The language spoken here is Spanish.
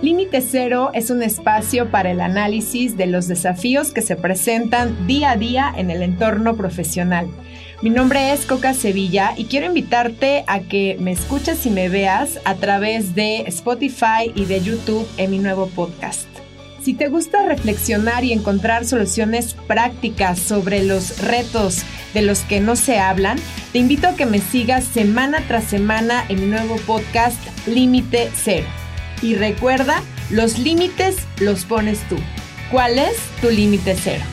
Límite Cero es un espacio para el análisis de los desafíos que se presentan día a día en el entorno profesional. Mi nombre es Coca Sevilla y quiero invitarte a que me escuches y me veas a través de Spotify y de YouTube en mi nuevo podcast. Si te gusta reflexionar y encontrar soluciones prácticas sobre los retos de los que no se hablan, te invito a que me sigas semana tras semana en mi nuevo podcast Límite Cero. Y recuerda, los límites los pones tú. ¿Cuál es tu límite cero?